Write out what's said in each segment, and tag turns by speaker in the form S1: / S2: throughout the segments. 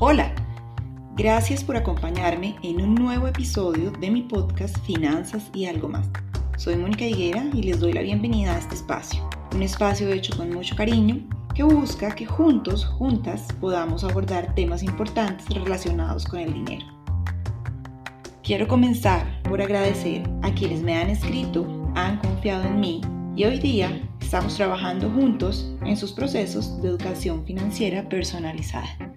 S1: Hola, gracias por acompañarme en un nuevo episodio de mi podcast Finanzas y algo más. Soy Mónica Higuera y les doy la bienvenida a este espacio, un espacio hecho con mucho cariño que busca que juntos, juntas, podamos abordar temas importantes relacionados con el dinero. Quiero comenzar por agradecer a quienes me han escrito, han confiado en mí y hoy día estamos trabajando juntos en sus procesos de educación financiera personalizada.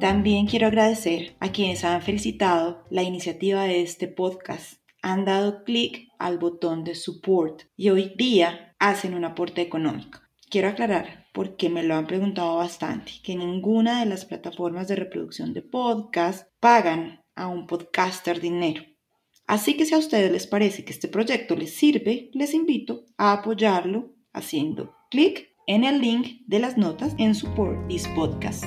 S1: También quiero agradecer a quienes han felicitado la iniciativa de este podcast, han dado clic al botón de support y hoy día hacen un aporte económico. Quiero aclarar, porque me lo han preguntado bastante, que ninguna de las plataformas de reproducción de podcast pagan a un podcaster dinero. Así que si a ustedes les parece que este proyecto les sirve, les invito a apoyarlo haciendo clic en el link de las notas en Support This Podcast.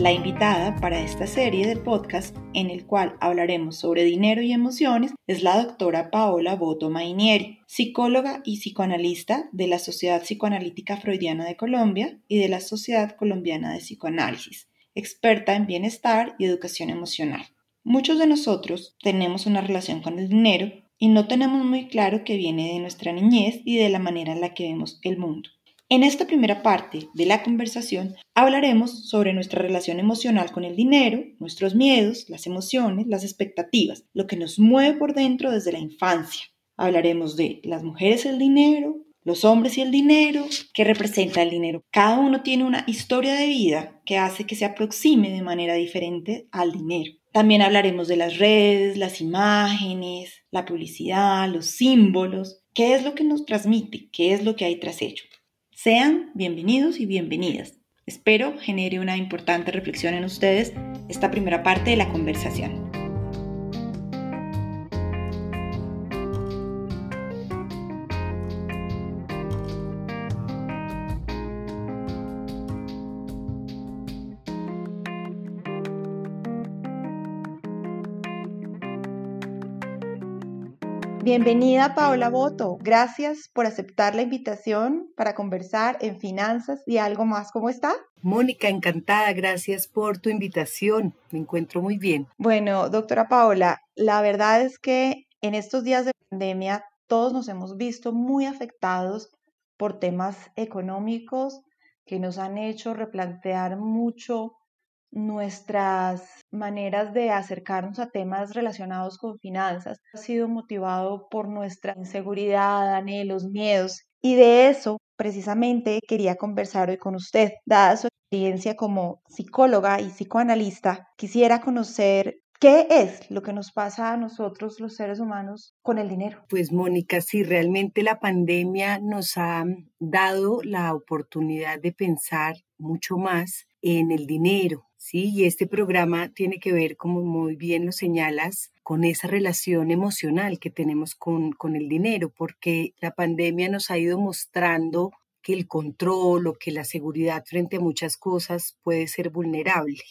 S1: La invitada para esta serie de podcast en el cual hablaremos sobre dinero y emociones es la doctora Paola Boto Mainieri, psicóloga y psicoanalista de la Sociedad Psicoanalítica Freudiana de Colombia y de la Sociedad Colombiana de Psicoanálisis, experta en bienestar y educación emocional. Muchos de nosotros tenemos una relación con el dinero y no tenemos muy claro que viene de nuestra niñez y de la manera en la que vemos el mundo. En esta primera parte de la conversación hablaremos sobre nuestra relación emocional con el dinero, nuestros miedos, las emociones, las expectativas, lo que nos mueve por dentro desde la infancia. Hablaremos de las mujeres y el dinero, los hombres y el dinero, qué representa el dinero. Cada uno tiene una historia de vida que hace que se aproxime de manera diferente al dinero. También hablaremos de las redes, las imágenes, la publicidad, los símbolos, qué es lo que nos transmite, qué es lo que hay tras ello. Sean bienvenidos y bienvenidas. Espero genere una importante reflexión en ustedes esta primera parte de la conversación. Bienvenida Paola Boto, gracias por aceptar la invitación para conversar en finanzas y algo más. ¿Cómo está?
S2: Mónica, encantada, gracias por tu invitación. Me encuentro muy bien.
S1: Bueno, doctora Paola, la verdad es que en estos días de pandemia todos nos hemos visto muy afectados por temas económicos que nos han hecho replantear mucho nuestras maneras de acercarnos a temas relacionados con finanzas ha sido motivado por nuestra inseguridad, anhelos, miedos. Y de eso precisamente quería conversar hoy con usted. Dada su experiencia como psicóloga y psicoanalista, quisiera conocer ¿Qué es lo que nos pasa a nosotros los seres humanos con el dinero?
S2: Pues Mónica, sí, realmente la pandemia nos ha dado la oportunidad de pensar mucho más en el dinero, ¿sí? Y este programa tiene que ver, como muy bien lo señalas, con esa relación emocional que tenemos con, con el dinero, porque la pandemia nos ha ido mostrando que el control o que la seguridad frente a muchas cosas puede ser vulnerable.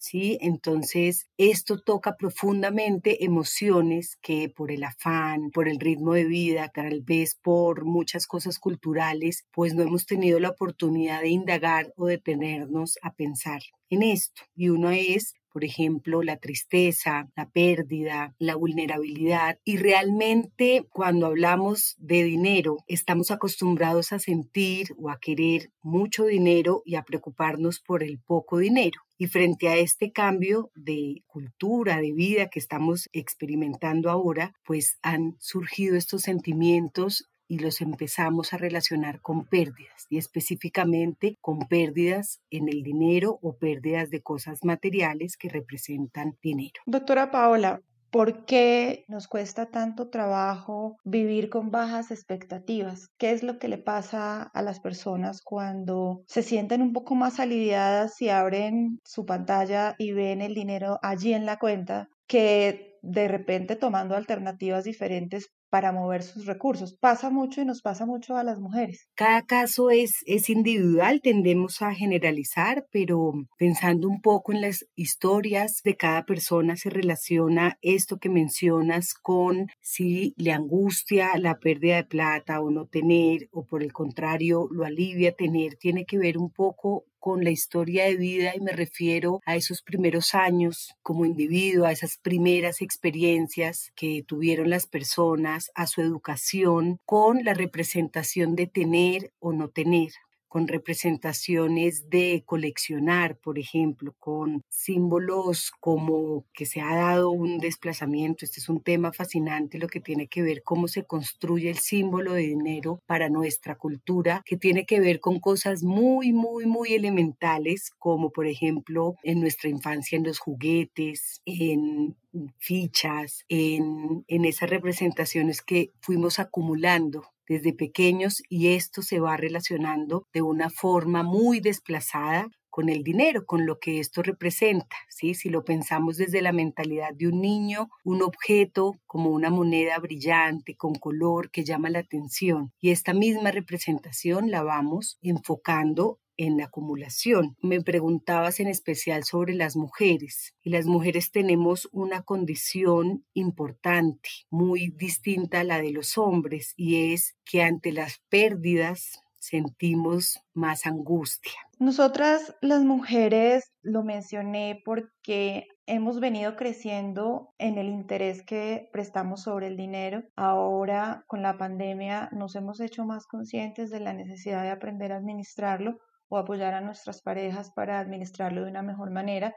S2: ¿Sí? Entonces, esto toca profundamente emociones que por el afán, por el ritmo de vida, tal vez por muchas cosas culturales, pues no hemos tenido la oportunidad de indagar o detenernos a pensar en esto. Y uno es por ejemplo, la tristeza, la pérdida, la vulnerabilidad. Y realmente cuando hablamos de dinero, estamos acostumbrados a sentir o a querer mucho dinero y a preocuparnos por el poco dinero. Y frente a este cambio de cultura, de vida que estamos experimentando ahora, pues han surgido estos sentimientos y los empezamos a relacionar con pérdidas y específicamente con pérdidas en el dinero o pérdidas de cosas materiales que representan dinero.
S1: Doctora Paola, ¿Por qué nos cuesta tanto trabajo vivir con bajas expectativas? ¿Qué es lo que le pasa a las personas cuando se sienten un poco más aliviadas y abren su pantalla y ven el dinero allí en la cuenta? Que de repente tomando alternativas diferentes para mover sus recursos. Pasa mucho y nos pasa mucho a las mujeres.
S2: Cada caso es, es individual, tendemos a generalizar, pero pensando un poco en las historias de cada persona se relaciona esto que mencionas con si le angustia la pérdida de plata o no tener, o por el contrario lo alivia tener, tiene que ver un poco con la historia de vida y me refiero a esos primeros años como individuo, a esas primeras experiencias que tuvieron las personas, a su educación con la representación de tener o no tener con representaciones de coleccionar, por ejemplo, con símbolos como que se ha dado un desplazamiento. Este es un tema fascinante, lo que tiene que ver cómo se construye el símbolo de dinero para nuestra cultura, que tiene que ver con cosas muy, muy, muy elementales, como por ejemplo en nuestra infancia en los juguetes, en fichas, en, en esas representaciones que fuimos acumulando desde pequeños y esto se va relacionando de una forma muy desplazada con el dinero, con lo que esto representa, ¿sí? Si lo pensamos desde la mentalidad de un niño, un objeto como una moneda brillante con color que llama la atención y esta misma representación la vamos enfocando en la acumulación. Me preguntabas en especial sobre las mujeres y las mujeres tenemos una condición importante, muy distinta a la de los hombres y es que ante las pérdidas sentimos más angustia.
S1: Nosotras las mujeres, lo mencioné porque hemos venido creciendo en el interés que prestamos sobre el dinero. Ahora con la pandemia nos hemos hecho más conscientes de la necesidad de aprender a administrarlo o apoyar a nuestras parejas para administrarlo de una mejor manera.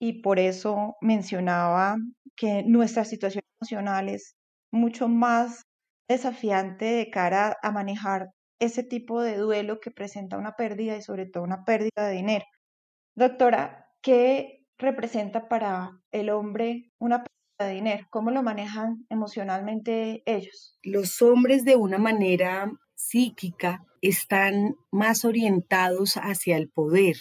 S1: Y por eso mencionaba que nuestra situación emocional es mucho más desafiante de cara a manejar ese tipo de duelo que presenta una pérdida y sobre todo una pérdida de dinero. Doctora, ¿qué representa para el hombre una pérdida de dinero? ¿Cómo lo manejan emocionalmente ellos?
S2: Los hombres de una manera psíquica están más orientados hacia el poder,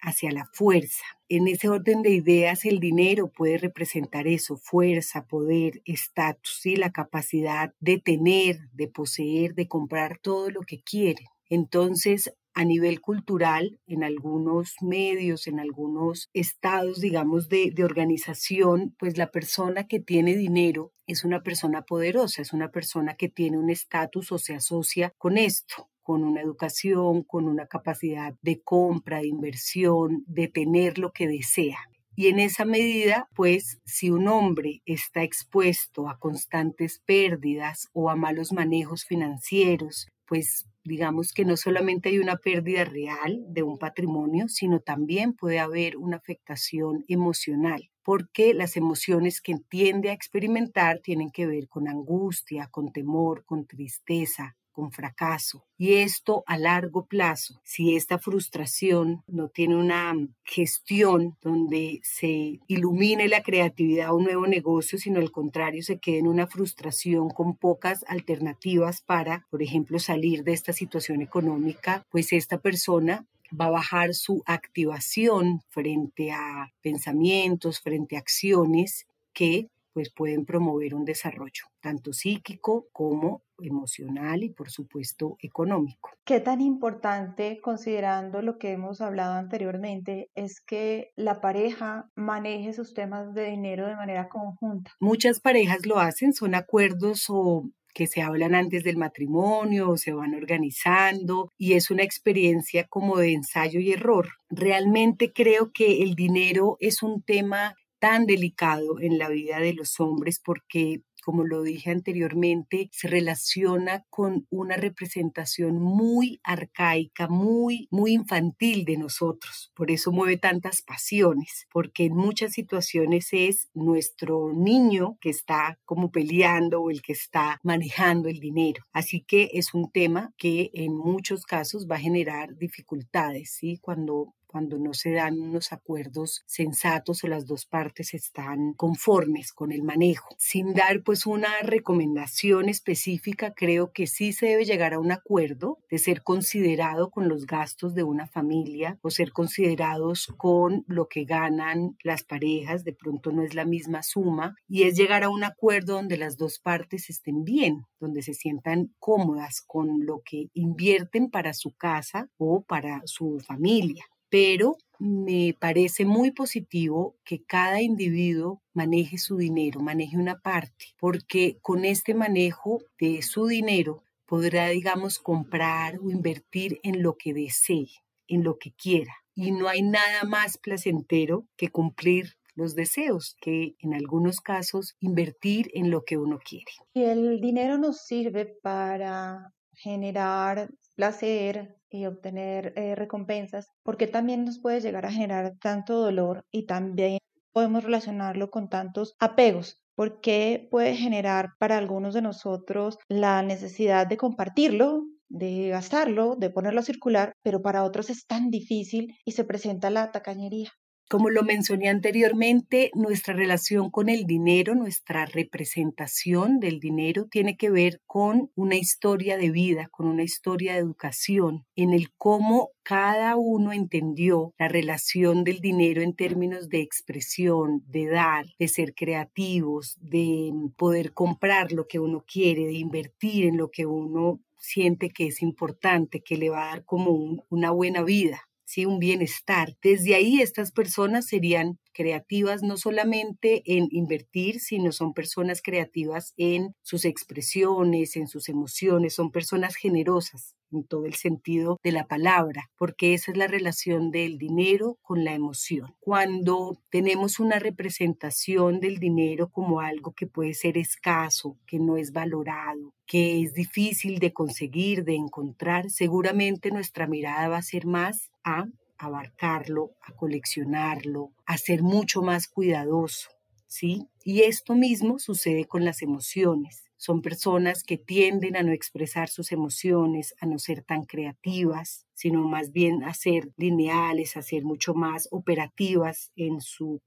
S2: hacia la fuerza. En ese orden de ideas, el dinero puede representar eso, fuerza, poder, estatus, y la capacidad de tener, de poseer, de comprar todo lo que quiere. Entonces, a nivel cultural, en algunos medios, en algunos estados, digamos, de, de, organización, pues la persona que tiene dinero es una persona poderosa, es una persona que tiene un estatus o se asocia con esto con una educación, con una capacidad de compra, de inversión, de tener lo que desea. Y en esa medida, pues, si un hombre está expuesto a constantes pérdidas o a malos manejos financieros, pues digamos que no solamente hay una pérdida real de un patrimonio, sino también puede haber una afectación emocional, porque las emociones que tiende a experimentar tienen que ver con angustia, con temor, con tristeza, con fracaso. Y esto a largo plazo, si esta frustración no tiene una gestión donde se ilumine la creatividad a un nuevo negocio, sino al contrario se quede en una frustración con pocas alternativas para, por ejemplo, salir de esta situación económica, pues esta persona va a bajar su activación frente a pensamientos, frente a acciones que pues pueden promover un desarrollo tanto psíquico como emocional y por supuesto económico.
S1: ¿Qué tan importante, considerando lo que hemos hablado anteriormente, es que la pareja maneje sus temas de dinero de manera conjunta?
S2: Muchas parejas lo hacen, son acuerdos o que se hablan antes del matrimonio o se van organizando y es una experiencia como de ensayo y error. Realmente creo que el dinero es un tema tan delicado en la vida de los hombres porque como lo dije anteriormente, se relaciona con una representación muy arcaica, muy, muy infantil de nosotros. Por eso mueve tantas pasiones, porque en muchas situaciones es nuestro niño que está como peleando o el que está manejando el dinero. Así que es un tema que en muchos casos va a generar dificultades, ¿sí? Cuando cuando no se dan unos acuerdos sensatos o las dos partes están conformes con el manejo. Sin dar pues una recomendación específica, creo que sí se debe llegar a un acuerdo de ser considerado con los gastos de una familia o ser considerados con lo que ganan las parejas, de pronto no es la misma suma, y es llegar a un acuerdo donde las dos partes estén bien, donde se sientan cómodas con lo que invierten para su casa o para su familia pero me parece muy positivo que cada individuo maneje su dinero, maneje una parte, porque con este manejo de su dinero podrá, digamos, comprar o invertir en lo que desee, en lo que quiera. Y no hay nada más placentero que cumplir los deseos, que en algunos casos invertir en lo que uno quiere.
S1: Y el dinero nos sirve para generar placer y obtener eh, recompensas, porque también nos puede llegar a generar tanto dolor y también podemos relacionarlo con tantos apegos, porque puede generar para algunos de nosotros la necesidad de compartirlo, de gastarlo, de ponerlo a circular, pero para otros es tan difícil y se presenta la tacañería.
S2: Como lo mencioné anteriormente, nuestra relación con el dinero, nuestra representación del dinero tiene que ver con una historia de vida, con una historia de educación, en el cómo cada uno entendió la relación del dinero en términos de expresión, de dar, de ser creativos, de poder comprar lo que uno quiere, de invertir en lo que uno siente que es importante, que le va a dar como una buena vida un bienestar. Desde ahí estas personas serían creativas no solamente en invertir, sino son personas creativas en sus expresiones, en sus emociones, son personas generosas en todo el sentido de la palabra, porque esa es la relación del dinero con la emoción. Cuando tenemos una representación del dinero como algo que puede ser escaso, que no es valorado, que es difícil de conseguir, de encontrar, seguramente nuestra mirada va a ser más a abarcarlo, a coleccionarlo, a ser mucho más cuidadoso, ¿sí? Y esto mismo sucede con las emociones. Son personas que tienden a no expresar sus emociones, a no ser tan creativas, sino más bien a ser lineales, a ser mucho más operativas en su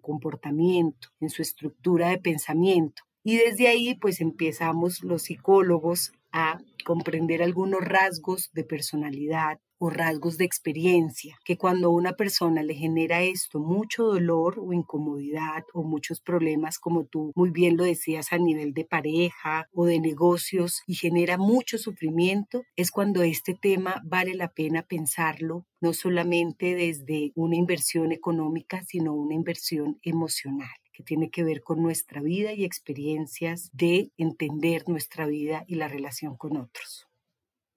S2: comportamiento, en su estructura de pensamiento. Y desde ahí pues empezamos los psicólogos a comprender algunos rasgos de personalidad o rasgos de experiencia, que cuando una persona le genera esto mucho dolor o incomodidad o muchos problemas, como tú muy bien lo decías a nivel de pareja o de negocios y genera mucho sufrimiento, es cuando este tema vale la pena pensarlo no solamente desde una inversión económica, sino una inversión emocional que tiene que ver con nuestra vida y experiencias de entender nuestra vida y la relación con otros.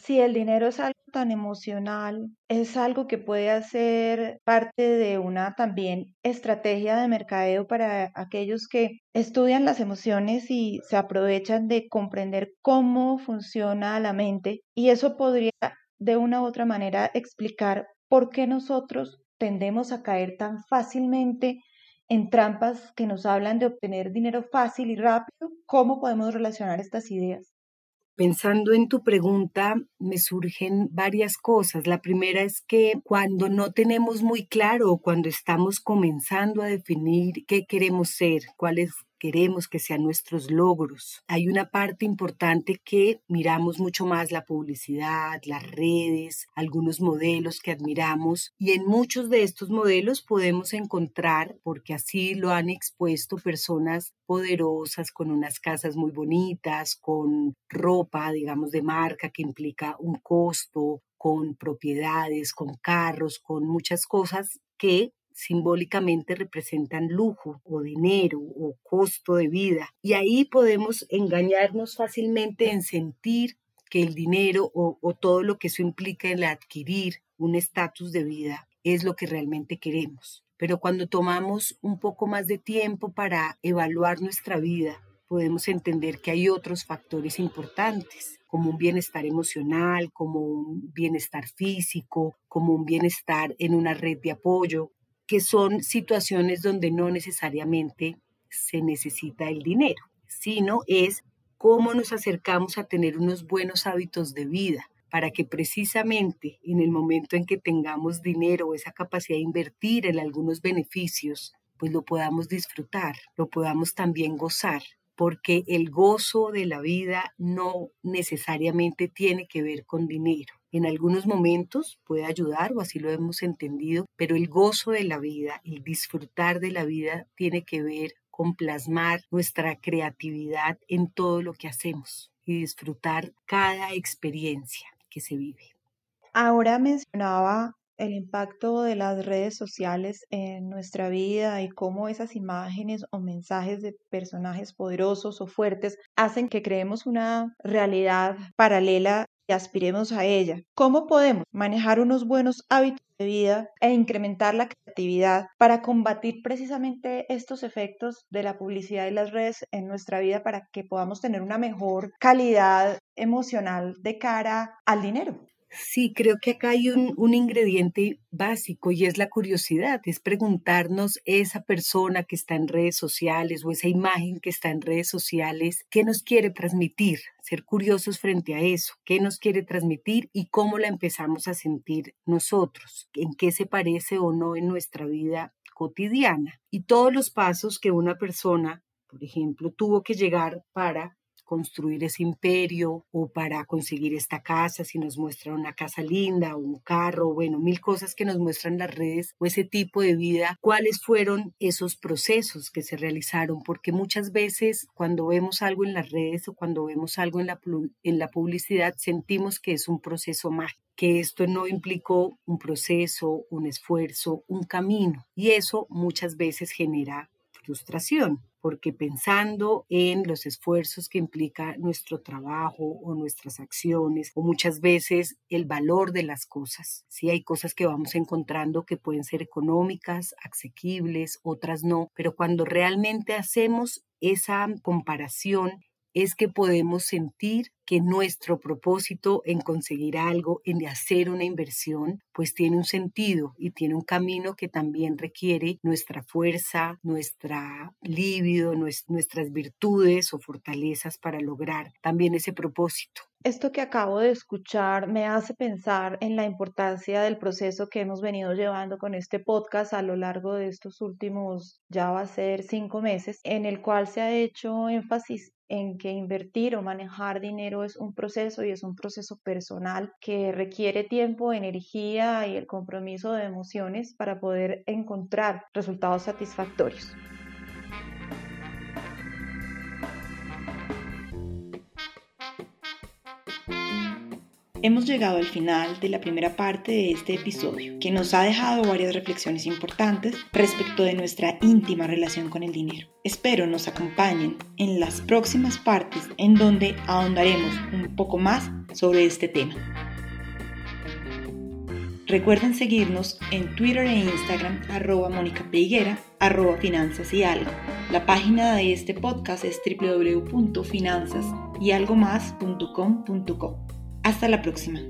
S1: Si el dinero es algo tan emocional, es algo que puede hacer parte de una también estrategia de mercadeo para aquellos que estudian las emociones y se aprovechan de comprender cómo funciona la mente y eso podría de una u otra manera explicar por qué nosotros tendemos a caer tan fácilmente en trampas que nos hablan de obtener dinero fácil y rápido, ¿cómo podemos relacionar estas ideas?
S2: Pensando en tu pregunta, me surgen varias cosas. La primera es que cuando no tenemos muy claro, cuando estamos comenzando a definir qué queremos ser, cuáles queremos que sean nuestros logros. Hay una parte importante que miramos mucho más la publicidad, las redes, algunos modelos que admiramos y en muchos de estos modelos podemos encontrar, porque así lo han expuesto personas poderosas con unas casas muy bonitas, con ropa, digamos, de marca que implica un costo, con propiedades, con carros, con muchas cosas que simbólicamente representan lujo o dinero o costo de vida. Y ahí podemos engañarnos fácilmente en sentir que el dinero o, todo lo que eso implica en adquirir un estatus de vida es lo que realmente queremos. Pero cuando tomamos un poco más de tiempo para evaluar nuestra vida, podemos entender que hay otros factores importantes, como un bienestar emocional, como un bienestar físico, como un bienestar en una red de apoyo, que son situaciones donde no necesariamente se necesita el dinero, sino es cómo nos acercamos a tener unos buenos hábitos de vida, para que precisamente en el momento en que tengamos dinero o esa capacidad de invertir en algunos beneficios, pues lo podamos disfrutar, lo podamos también gozar porque el gozo de la vida no necesariamente tiene que ver con dinero. En algunos momentos puede ayudar, o así lo hemos entendido, pero el gozo de la vida, el disfrutar de la vida tiene que ver con plasmar nuestra creatividad en todo lo que hacemos y disfrutar cada experiencia que se vive.
S1: Ahora mencionaba el impacto de las redes sociales en nuestra vida y cómo esas imágenes o mensajes de personajes poderosos o fuertes hacen que creemos una realidad paralela y aspiremos a ella. ¿Cómo podemos manejar unos buenos hábitos de vida e incrementar la creatividad para combatir precisamente estos efectos de la publicidad y las redes en nuestra vida para que podamos tener una mejor calidad emocional de cara al dinero?
S2: Sí, creo que acá hay un, ingrediente básico y es la curiosidad, es preguntarnos esa persona que está en redes sociales o esa imagen que está en redes sociales, ¿qué nos quiere transmitir? Ser curiosos frente a eso, ¿qué nos quiere transmitir y cómo la empezamos a sentir nosotros? ¿En qué se parece o no en nuestra vida cotidiana? Y todos los pasos que una persona, por ejemplo, tuvo que llegar para construir ese imperio o para conseguir esta casa, si nos muestran una casa linda, un carro, bueno, mil cosas que nos muestran las redes o ese tipo de vida, cuáles fueron esos procesos que se realizaron, porque muchas veces cuando vemos algo en las redes o cuando vemos algo en la, en la publicidad sentimos que es un proceso mágico que esto no implicó un proceso, un esfuerzo, un camino. Y eso muchas veces genera frustración porque pensando en los esfuerzos que implica nuestro trabajo o nuestras acciones, o muchas veces el valor de las cosas. Sí, hay cosas que vamos encontrando que pueden ser económicas, asequibles, otras no, pero cuando realmente hacemos esa comparación es que podemos sentir que nuestro propósito en conseguir algo, en hacer una inversión, pues tiene un sentido y tiene un camino que también requiere nuestra fuerza, nuestra libido, nuestras virtudes o fortalezas para lograr también ese propósito.
S1: Esto que acabo de escuchar me hace pensar en la importancia del proceso que hemos venido llevando con este podcast a lo largo de estos últimos, ya va a ser cinco meses, en el cual se ha hecho énfasis en que invertir o manejar dinero es un proceso y es un proceso personal que requiere tiempo, energía y el compromiso de emociones para poder encontrar resultados satisfactorios. Hemos llegado al final de la primera parte de este episodio, que nos ha dejado varias reflexiones importantes respecto de nuestra íntima relación con el dinero. Espero nos acompañen en las próximas partes en donde ahondaremos un poco más sobre este tema. Recuerden seguirnos en Twitter e Instagram arroba Mónica arroba Finanzas y Algo. La página de este podcast es www.finanzasyalgomás.com.co. Hasta la próxima.